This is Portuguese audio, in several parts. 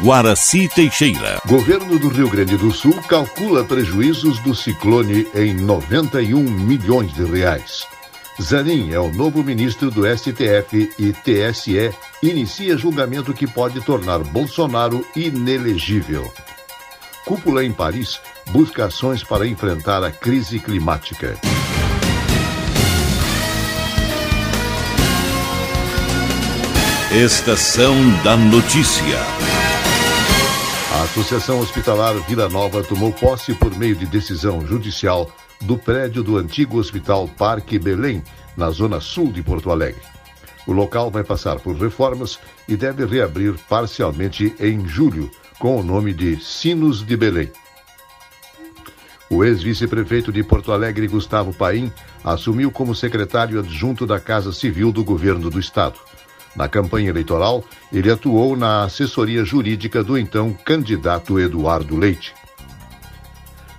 Guaraci Teixeira. Governo do Rio Grande do Sul calcula prejuízos do ciclone em 91 milhões de reais. Zanin é o novo ministro do STF e TSE inicia julgamento que pode tornar Bolsonaro inelegível. Cúpula em Paris busca ações para enfrentar a crise climática. Estação da Notícia. A Associação Hospitalar Vila Nova tomou posse por meio de decisão judicial do prédio do antigo Hospital Parque Belém, na zona sul de Porto Alegre. O local vai passar por reformas e deve reabrir parcialmente em julho, com o nome de Sinos de Belém. O ex-vice-prefeito de Porto Alegre, Gustavo Paim, assumiu como secretário adjunto da Casa Civil do governo do estado. Na campanha eleitoral, ele atuou na assessoria jurídica do então candidato Eduardo Leite.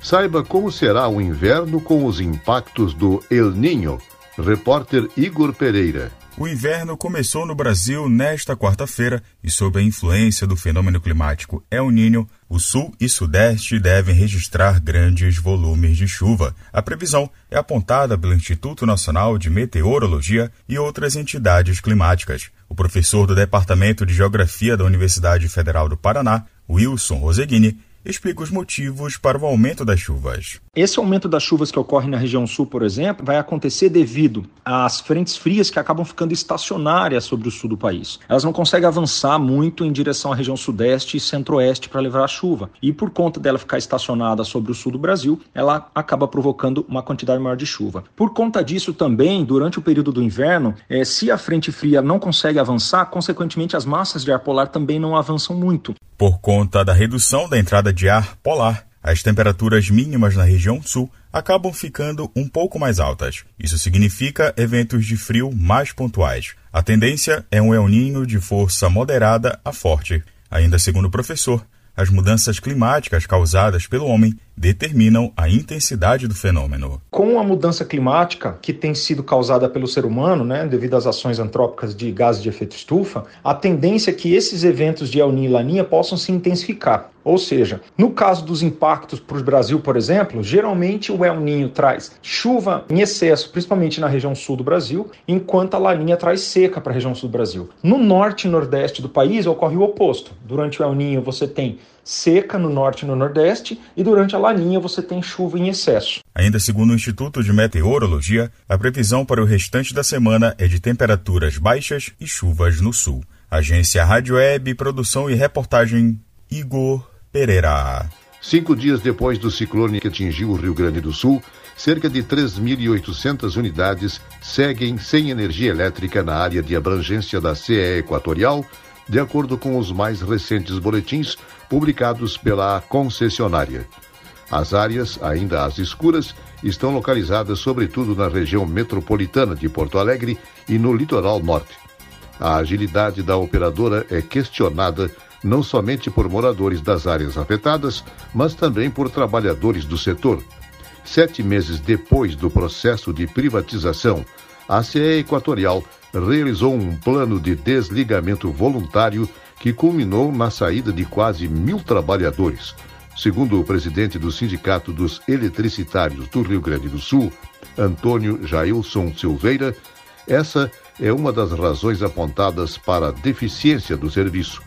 Saiba como será o inverno com os impactos do El Ninho. Repórter Igor Pereira. O inverno começou no Brasil nesta quarta-feira e, sob a influência do fenômeno climático El Niño, o sul e sudeste devem registrar grandes volumes de chuva. A previsão é apontada pelo Instituto Nacional de Meteorologia e outras entidades climáticas. O professor do Departamento de Geografia da Universidade Federal do Paraná, Wilson Roseguini, explica os motivos para o aumento das chuvas. Esse aumento das chuvas que ocorre na região sul, por exemplo, vai acontecer devido às frentes frias que acabam ficando estacionárias sobre o sul do país. Elas não conseguem avançar muito em direção à região sudeste e centro-oeste para levar a chuva. E por conta dela ficar estacionada sobre o sul do Brasil, ela acaba provocando uma quantidade maior de chuva. Por conta disso também, durante o período do inverno, é, se a frente fria não consegue avançar, consequentemente as massas de ar polar também não avançam muito. Por conta da redução da entrada de ar polar, as temperaturas mínimas na região sul acabam ficando um pouco mais altas. Isso significa eventos de frio mais pontuais. A tendência é um El Ninho de força moderada a forte. Ainda segundo o professor, as mudanças climáticas causadas pelo homem determinam a intensidade do fenômeno. Com a mudança climática que tem sido causada pelo ser humano, né, devido às ações antrópicas de gases de efeito estufa, a tendência é que esses eventos de El Niño e Laninha possam se intensificar. Ou seja, no caso dos impactos para o Brasil, por exemplo, geralmente o El Ninho traz chuva em excesso, principalmente na região sul do Brasil, enquanto a Laninha traz seca para a região sul do Brasil. No norte e nordeste do país ocorre o oposto. Durante o El Ninho você tem seca no norte e no nordeste, e durante a laninha você tem chuva em excesso. Ainda segundo o Instituto de Meteorologia, a previsão para o restante da semana é de temperaturas baixas e chuvas no sul. Agência Rádio Web, produção e reportagem Igor Pereira. Cinco dias depois do ciclone que atingiu o Rio Grande do Sul, cerca de 3.800 unidades seguem sem energia elétrica na área de abrangência da CE Equatorial, de acordo com os mais recentes boletins publicados pela concessionária. As áreas, ainda às escuras, estão localizadas sobretudo na região metropolitana de Porto Alegre e no litoral norte. A agilidade da operadora é questionada não somente por moradores das áreas afetadas, mas também por trabalhadores do setor. Sete meses depois do processo de privatização, a CE Equatorial realizou um plano de desligamento voluntário que culminou na saída de quase mil trabalhadores. Segundo o presidente do Sindicato dos Eletricitários do Rio Grande do Sul, Antônio Jailson Silveira, essa é uma das razões apontadas para a deficiência do serviço.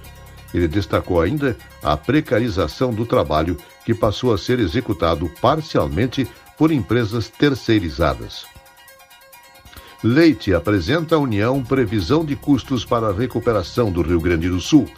Ele destacou ainda a precarização do trabalho, que passou a ser executado parcialmente por empresas terceirizadas. Leite apresenta à União previsão de custos para a recuperação do Rio Grande do Sul.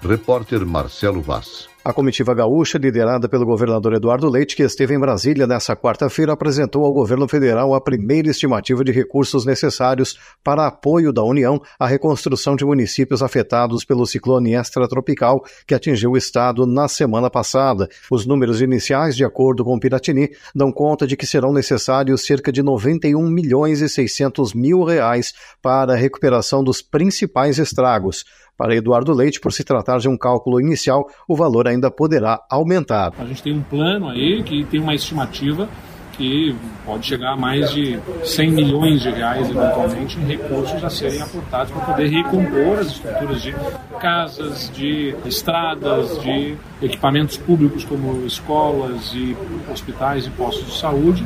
Repórter Marcelo Vaz. A comitiva gaúcha, liderada pelo governador Eduardo Leite, que esteve em Brasília nesta quarta-feira, apresentou ao governo federal a primeira estimativa de recursos necessários para apoio da União à reconstrução de municípios afetados pelo ciclone extratropical que atingiu o estado na semana passada. Os números iniciais, de acordo com o Piratini, dão conta de que serão necessários cerca de 91 milhões e 600 mil reais para a recuperação dos principais estragos. Para Eduardo Leite, por se tratar de um cálculo inicial, o valor ainda poderá aumentar. A gente tem um plano aí que tem uma estimativa que pode chegar a mais de 100 milhões de reais, eventualmente, em recursos a serem aportados para poder recompor as estruturas de casas, de estradas, de equipamentos públicos como escolas e hospitais e postos de saúde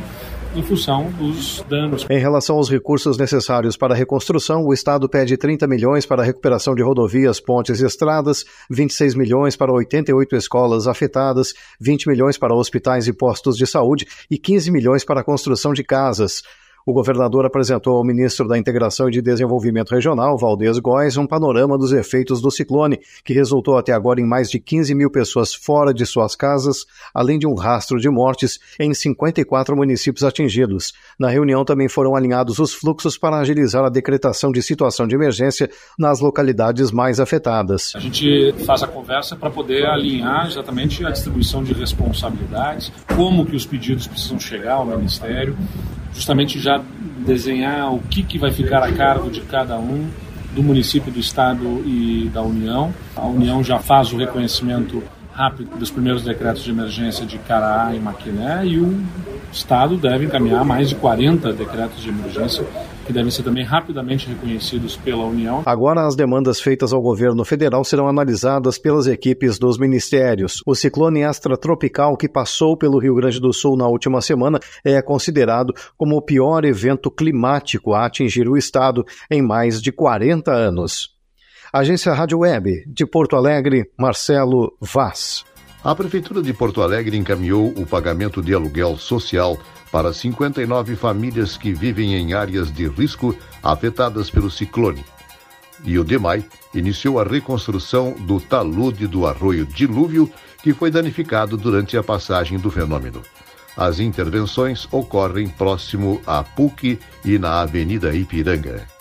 em função dos danos. Em relação aos recursos necessários para a reconstrução, o Estado pede 30 milhões para a recuperação de rodovias, pontes e estradas, 26 milhões para 88 escolas afetadas, 20 milhões para hospitais e postos de saúde e 15 milhões para a construção de casas. O governador apresentou ao ministro da Integração e de Desenvolvimento Regional, Valdez Góes, um panorama dos efeitos do ciclone, que resultou até agora em mais de 15 mil pessoas fora de suas casas, além de um rastro de mortes em 54 municípios atingidos. Na reunião também foram alinhados os fluxos para agilizar a decretação de situação de emergência nas localidades mais afetadas. A gente faz a conversa para poder alinhar exatamente a distribuição de responsabilidades, como que os pedidos precisam chegar ao Ministério, justamente já desenhar o que, que vai ficar a cargo de cada um do município, do estado e da União. A União já faz o reconhecimento rápido dos primeiros decretos de emergência de Caraá e Maquiné e o Estado deve encaminhar mais de 40 decretos de emergência que devem ser também rapidamente reconhecidos pela União. Agora, as demandas feitas ao governo federal serão analisadas pelas equipes dos ministérios. O ciclone extratropical que passou pelo Rio Grande do Sul na última semana é considerado como o pior evento climático a atingir o estado em mais de 40 anos. Agência Rádio Web, de Porto Alegre, Marcelo Vaz. A Prefeitura de Porto Alegre encaminhou o pagamento de aluguel social para 59 famílias que vivem em áreas de risco afetadas pelo ciclone. E o DEMAI iniciou a reconstrução do talude do arroio Dilúvio, que foi danificado durante a passagem do fenômeno. As intervenções ocorrem próximo à PUC e na Avenida Ipiranga.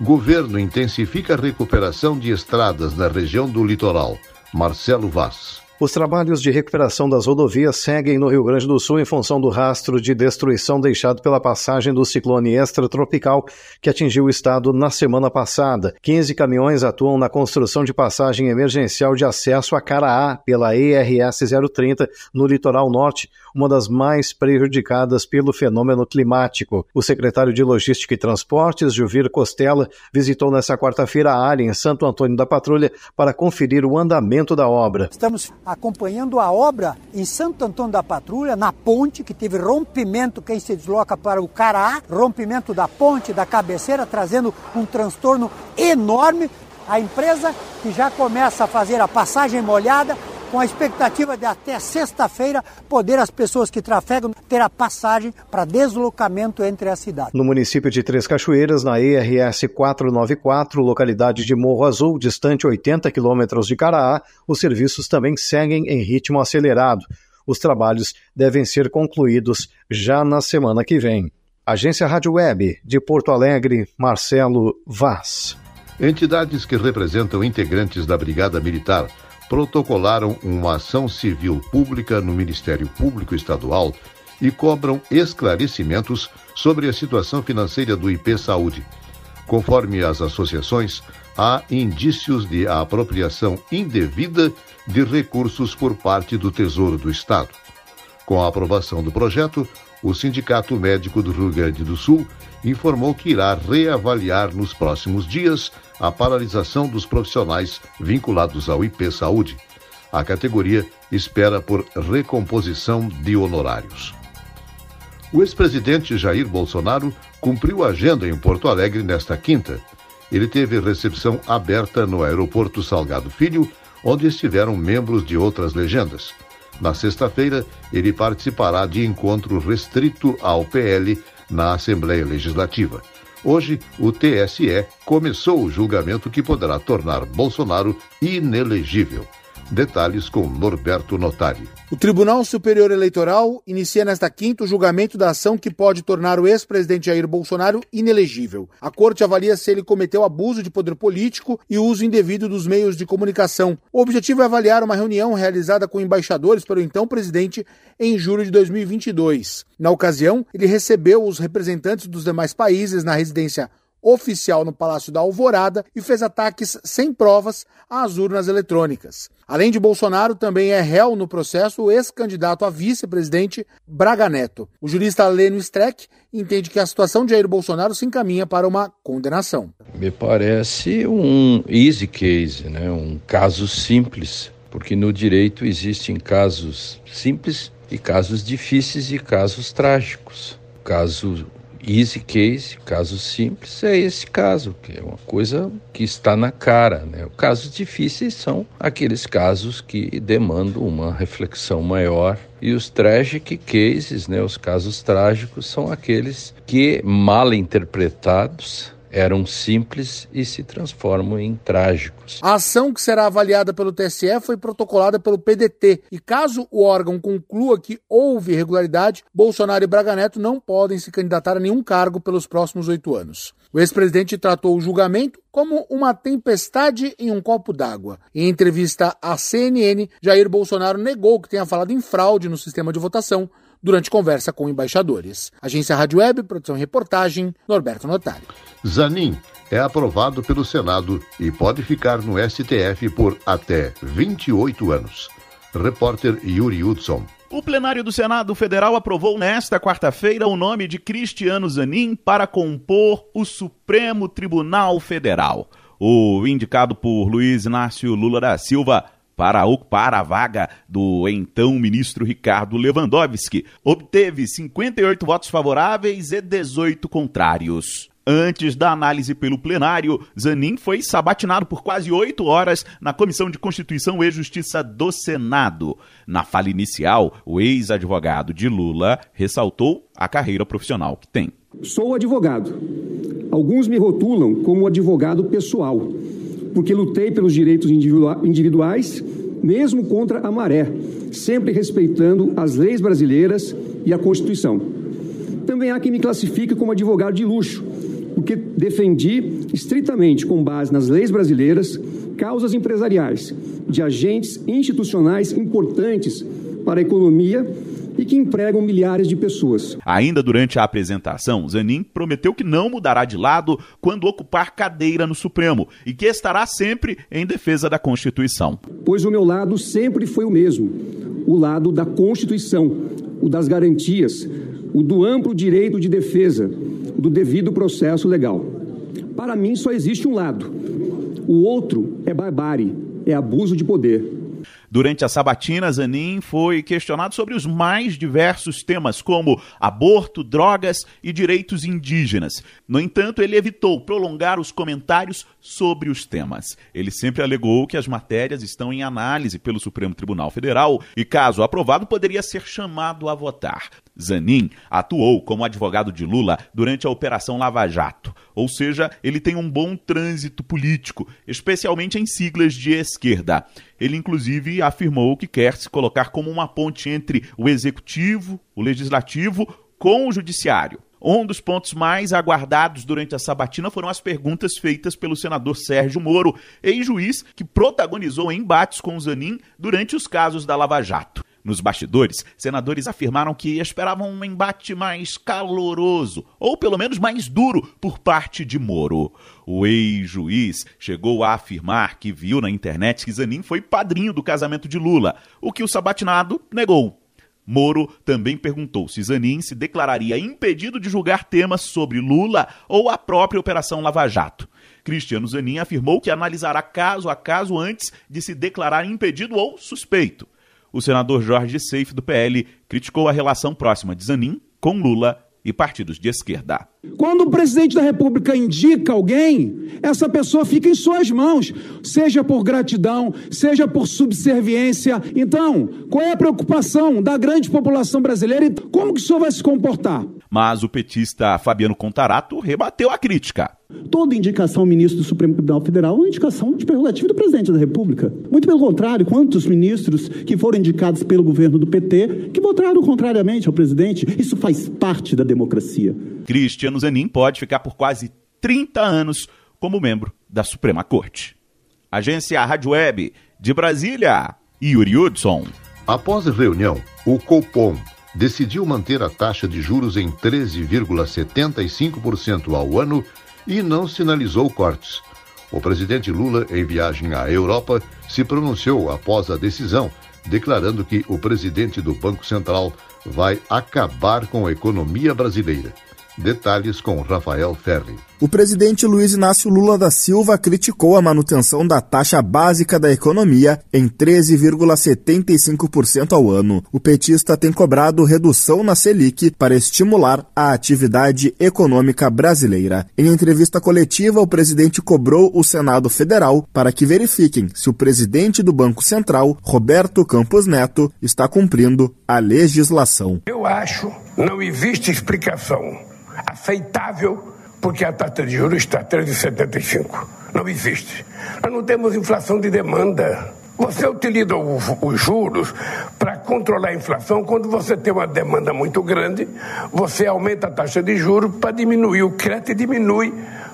Governo intensifica a recuperação de estradas na região do litoral. Marcelo Vaz. Os trabalhos de recuperação das rodovias seguem no Rio Grande do Sul em função do rastro de destruição deixado pela passagem do ciclone extratropical que atingiu o estado na semana passada. 15 caminhões atuam na construção de passagem emergencial de acesso a Caraá pela ERS 030 no litoral norte, uma das mais prejudicadas pelo fenômeno climático. O secretário de Logística e Transportes, Juvir Costela, visitou nesta quarta-feira a área em Santo Antônio da Patrulha para conferir o andamento da obra. Estamos acompanhando a obra em Santo Antônio da Patrulha, na ponte, que teve rompimento quem se desloca para o Cará, rompimento da ponte, da cabeceira, trazendo um transtorno enorme. A empresa que já começa a fazer a passagem molhada, com a expectativa de até sexta-feira poder as pessoas que trafegam ter a passagem para deslocamento entre as cidades. No município de Três Cachoeiras, na ERS 494, localidade de Morro Azul, distante 80 quilômetros de Caraá, os serviços também seguem em ritmo acelerado. Os trabalhos devem ser concluídos já na semana que vem. Agência Rádio Web, de Porto Alegre, Marcelo Vaz. Entidades que representam integrantes da Brigada Militar protocolaram uma ação civil pública no Ministério Público Estadual e cobram esclarecimentos sobre a situação financeira do IP Saúde. Conforme as associações, há indícios de apropriação indevida de recursos por parte do Tesouro do Estado. Com a aprovação do projeto, o Sindicato Médico do Rio Grande do Sul informou que irá reavaliar nos próximos dias a paralisação dos profissionais vinculados ao IP Saúde. A categoria espera por recomposição de honorários. O ex-presidente Jair Bolsonaro cumpriu a agenda em Porto Alegre nesta quinta. Ele teve recepção aberta no aeroporto Salgado Filho, onde estiveram membros de outras legendas. Na sexta-feira, ele participará de encontro restrito ao PL na Assembleia Legislativa. Hoje, o TSE começou o julgamento que poderá tornar Bolsonaro inelegível. Detalhes com Norberto Notari. O Tribunal Superior Eleitoral inicia nesta quinta o julgamento da ação que pode tornar o ex-presidente Jair Bolsonaro inelegível. A corte avalia se ele cometeu abuso de poder político e uso indevido dos meios de comunicação. O objetivo é avaliar uma reunião realizada com embaixadores para o então presidente em julho de 2022. Na ocasião, ele recebeu os representantes dos demais países na residência oficial no Palácio da Alvorada e fez ataques sem provas às urnas eletrônicas. Além de Bolsonaro, também é réu no processo o ex-candidato a vice-presidente Braga Neto. O jurista Leno Streck entende que a situação de Jair Bolsonaro se encaminha para uma condenação. Me parece um easy case, né? um caso simples, porque no direito existem casos simples e casos difíceis e casos trágicos. O caso easy case, caso simples, é esse caso, que é uma coisa que está na cara. Né? Os casos difíceis são aqueles casos que demandam uma reflexão maior. E os tragic cases, né, os casos trágicos, são aqueles que, mal interpretados, eram simples e se transformam em trágicos. A ação que será avaliada pelo TSE foi protocolada pelo PDT e caso o órgão conclua que houve irregularidade, Bolsonaro e Braga Neto não podem se candidatar a nenhum cargo pelos próximos oito anos. O ex-presidente tratou o julgamento como uma tempestade em um copo d'água. Em entrevista à CNN, Jair Bolsonaro negou que tenha falado em fraude no sistema de votação durante conversa com embaixadores. Agência Rádio Web, produção e reportagem, Norberto Notari. Zanin é aprovado pelo Senado e pode ficar no STF por até 28 anos. Repórter Yuri Hudson. O plenário do Senado Federal aprovou nesta quarta-feira o nome de Cristiano Zanin para compor o Supremo Tribunal Federal. O indicado por Luiz Inácio Lula da Silva para ocupar a vaga do então ministro Ricardo Lewandowski, obteve 58 votos favoráveis e 18 contrários. Antes da análise pelo plenário, Zanin foi sabatinado por quase oito horas na Comissão de Constituição e Justiça do Senado. Na fala inicial, o ex-advogado de Lula ressaltou a carreira profissional que tem. Sou advogado. Alguns me rotulam como advogado pessoal porque lutei pelos direitos individuais, mesmo contra a maré, sempre respeitando as leis brasileiras e a Constituição. Também há quem me classifique como advogado de luxo, porque defendi estritamente, com base nas leis brasileiras, causas empresariais de agentes institucionais importantes para a economia e que empregam milhares de pessoas. Ainda durante a apresentação, Zanin prometeu que não mudará de lado quando ocupar cadeira no Supremo e que estará sempre em defesa da Constituição. Pois o meu lado sempre foi o mesmo: o lado da Constituição, o das garantias, o do amplo direito de defesa, do devido processo legal. Para mim só existe um lado. O outro é barbárie, é abuso de poder. Durante a sabatina, Zanin foi questionado sobre os mais diversos temas, como aborto, drogas e direitos indígenas. No entanto, ele evitou prolongar os comentários sobre os temas. Ele sempre alegou que as matérias estão em análise pelo Supremo Tribunal Federal e, caso aprovado, poderia ser chamado a votar. Zanin atuou como advogado de Lula durante a Operação Lava Jato, ou seja, ele tem um bom trânsito político, especialmente em siglas de esquerda. Ele, inclusive, afirmou que quer se colocar como uma ponte entre o executivo, o legislativo, com o judiciário. Um dos pontos mais aguardados durante a sabatina foram as perguntas feitas pelo senador Sérgio Moro, ex-juiz que protagonizou embates com Zanin durante os casos da Lava Jato. Nos bastidores, senadores afirmaram que esperavam um embate mais caloroso, ou pelo menos mais duro, por parte de Moro. O ex-juiz chegou a afirmar que viu na internet que Zanin foi padrinho do casamento de Lula, o que o sabatinado negou. Moro também perguntou se Zanin se declararia impedido de julgar temas sobre Lula ou a própria Operação Lava Jato. Cristiano Zanin afirmou que analisará caso a caso antes de se declarar impedido ou suspeito o senador Jorge Seife, do PL, criticou a relação próxima de Zanin com Lula e partidos de esquerda. Quando o presidente da República indica alguém, essa pessoa fica em suas mãos, seja por gratidão, seja por subserviência. Então, qual é a preocupação da grande população brasileira e como que o senhor vai se comportar? Mas o petista Fabiano Contarato rebateu a crítica. Toda indicação ao ministro do Supremo Tribunal Federal é uma indicação de prerrogativa do presidente da República. Muito pelo contrário, quantos ministros que foram indicados pelo governo do PT que votaram contrariamente ao presidente? Isso faz parte da democracia. Cristiano Zanin pode ficar por quase 30 anos como membro da Suprema Corte. Agência Rádio Web de Brasília, Yuri Hudson. Após a reunião, o Copom decidiu manter a taxa de juros em 13,75% ao ano e não sinalizou cortes. O presidente Lula, em viagem à Europa, se pronunciou após a decisão, declarando que o presidente do Banco Central vai acabar com a economia brasileira. Detalhes com Rafael Ferri. O presidente Luiz Inácio Lula da Silva criticou a manutenção da taxa básica da economia em 13,75% ao ano. O petista tem cobrado redução na Selic para estimular a atividade econômica brasileira. Em entrevista coletiva, o presidente cobrou o Senado Federal para que verifiquem se o presidente do Banco Central, Roberto Campos Neto, está cumprindo a legislação. Eu acho não existe explicação aceitável porque a taxa de juros está 3,75. Não existe. Nós não temos inflação de demanda. Você utiliza os juros para controlar a inflação quando você tem uma demanda muito grande, você aumenta a taxa de juros para diminuir o crédito e diminui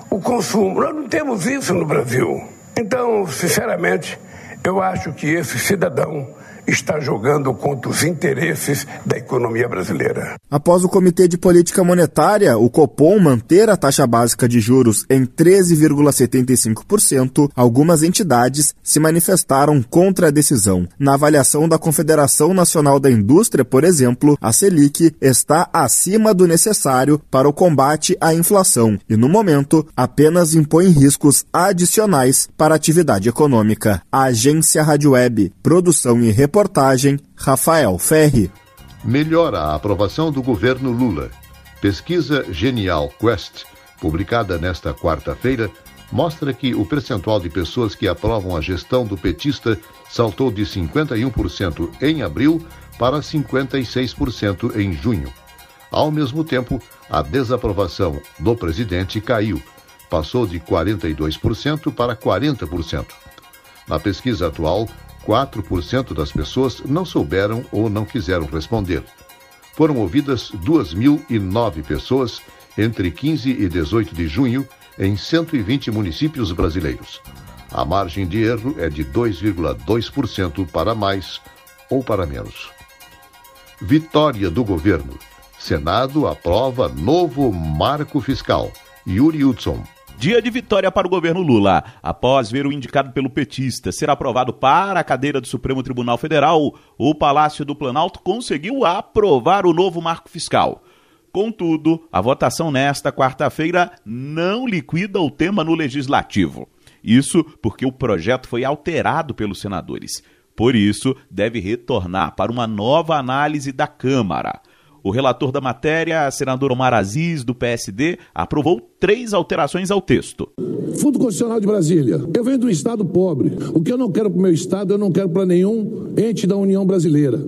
o consumo. Nós não temos isso no Brasil. Então, sinceramente, eu acho que esse cidadão está jogando contra os interesses da economia brasileira. Após o Comitê de Política Monetária, o Copom, manter a taxa básica de juros em 13,75%, algumas entidades se manifestaram contra a decisão. Na avaliação da Confederação Nacional da Indústria, por exemplo, a Selic está acima do necessário para o combate à inflação e, no momento, apenas impõe riscos adicionais para a atividade econômica. A Agência Rádio Web, produção e reportagem Reportagem Rafael Ferri. Melhora a aprovação do governo Lula. Pesquisa Genial Quest, publicada nesta quarta-feira, mostra que o percentual de pessoas que aprovam a gestão do petista saltou de 51% em abril para 56% em junho. Ao mesmo tempo, a desaprovação do presidente caiu, passou de 42% para 40%. Na pesquisa atual, 4% das pessoas não souberam ou não quiseram responder. Foram ouvidas 2.009 pessoas entre 15 e 18 de junho em 120 municípios brasileiros. A margem de erro é de 2,2% para mais ou para menos. Vitória do governo. Senado aprova novo marco fiscal. Yuri Hudson. Dia de vitória para o governo Lula. Após ver o indicado pelo petista ser aprovado para a cadeira do Supremo Tribunal Federal, o Palácio do Planalto conseguiu aprovar o novo marco fiscal. Contudo, a votação nesta quarta-feira não liquida o tema no legislativo. Isso porque o projeto foi alterado pelos senadores. Por isso, deve retornar para uma nova análise da Câmara. O relator da matéria, senador Omar Aziz, do PSD, aprovou três alterações ao texto. Fundo Constitucional de Brasília. Eu venho de um Estado pobre. O que eu não quero para o meu Estado, eu não quero para nenhum ente da União Brasileira.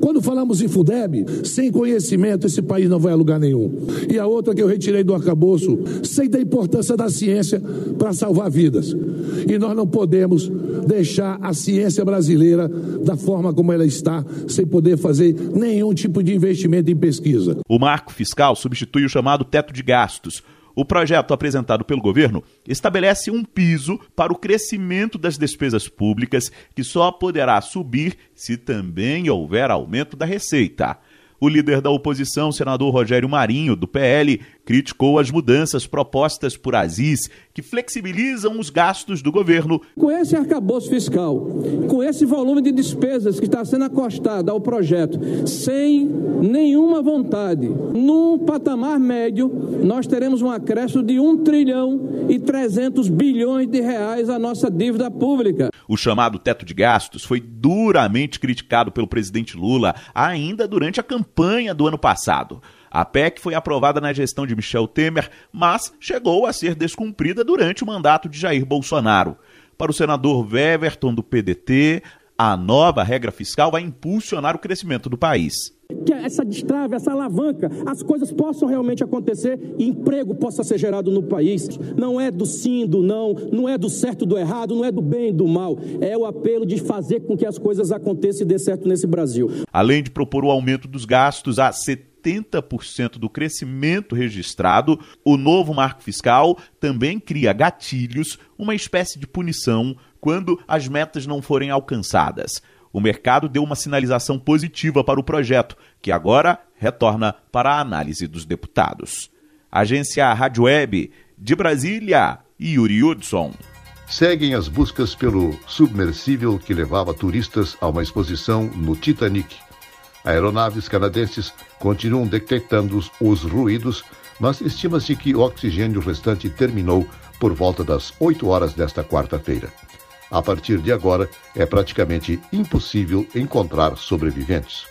Quando falamos em FUDEB, sem conhecimento, esse país não vai a lugar nenhum. E a outra que eu retirei do arcabouço, sei da importância da ciência para salvar vidas. E nós não podemos deixar a ciência brasileira da forma como ela está, sem poder fazer nenhum tipo de investimento em pesquisa. O marco fiscal substitui o chamado teto de gastos o projeto apresentado pelo governo estabelece um piso para o crescimento das despesas públicas, que só poderá subir se também houver aumento da receita. O líder da oposição, senador Rogério Marinho, do PL, criticou as mudanças propostas por Aziz, que flexibilizam os gastos do governo. Com esse arcabouço fiscal, com esse volume de despesas que está sendo acostado ao projeto, sem nenhuma vontade, num patamar médio, nós teremos um acréscimo de 1 trilhão e 300 bilhões de reais à nossa dívida pública. O chamado teto de gastos foi duramente criticado pelo presidente Lula ainda durante a campanha do ano passado. A PEC foi aprovada na gestão de Michel Temer, mas chegou a ser descumprida durante o mandato de Jair Bolsonaro. Para o senador Weverton do PDT, a nova regra fiscal vai impulsionar o crescimento do país. Que essa destrave, essa alavanca, as coisas possam realmente acontecer e emprego possa ser gerado no país. Não é do sim, do não, não é do certo, do errado, não é do bem e do mal. É o apelo de fazer com que as coisas aconteçam e dê certo nesse Brasil. Além de propor o aumento dos gastos a 70 70% do crescimento registrado, o novo marco fiscal também cria gatilhos, uma espécie de punição quando as metas não forem alcançadas. O mercado deu uma sinalização positiva para o projeto, que agora retorna para a análise dos deputados. Agência Rádio Web, De Brasília, Yuri Hudson. Seguem as buscas pelo submersível que levava turistas a uma exposição no Titanic. Aeronaves canadenses continuam detectando os ruídos, mas estima-se que o oxigênio restante terminou por volta das 8 horas desta quarta-feira. A partir de agora, é praticamente impossível encontrar sobreviventes.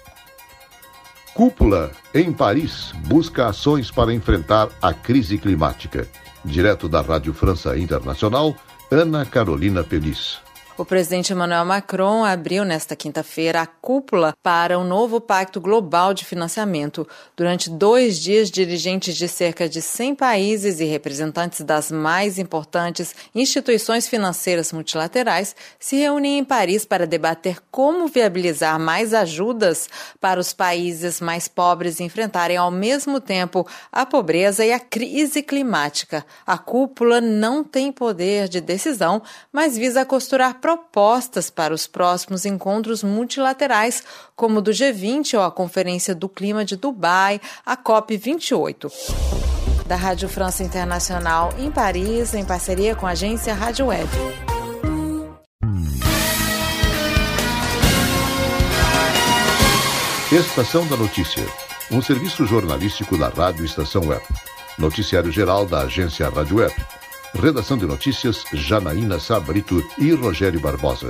Cúpula, em Paris, busca ações para enfrentar a crise climática. Direto da Rádio França Internacional, Ana Carolina Peliz. O presidente Emmanuel Macron abriu nesta quinta-feira a cúpula para um novo Pacto Global de Financiamento. Durante dois dias, dirigentes de cerca de 100 países e representantes das mais importantes instituições financeiras multilaterais se reúnem em Paris para debater como viabilizar mais ajudas para os países mais pobres enfrentarem ao mesmo tempo a pobreza e a crise climática. A cúpula não tem poder de decisão, mas visa costurar propostas para os próximos encontros multilaterais, como o do G20 ou a Conferência do Clima de Dubai, a COP28. Da Rádio França Internacional em Paris, em parceria com a agência Rádio Web. Estação da Notícia, um serviço jornalístico da Rádio Estação Web. Noticiário geral da agência Rádio Web Redação de notícias Janaína Sabrito e Rogério Barbosa.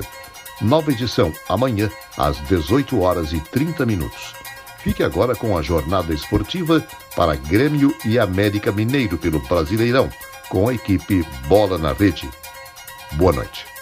Nova edição amanhã às 18 horas e 30 minutos. Fique agora com a jornada esportiva para Grêmio e América Mineiro pelo Brasileirão, com a equipe Bola na Rede. Boa noite.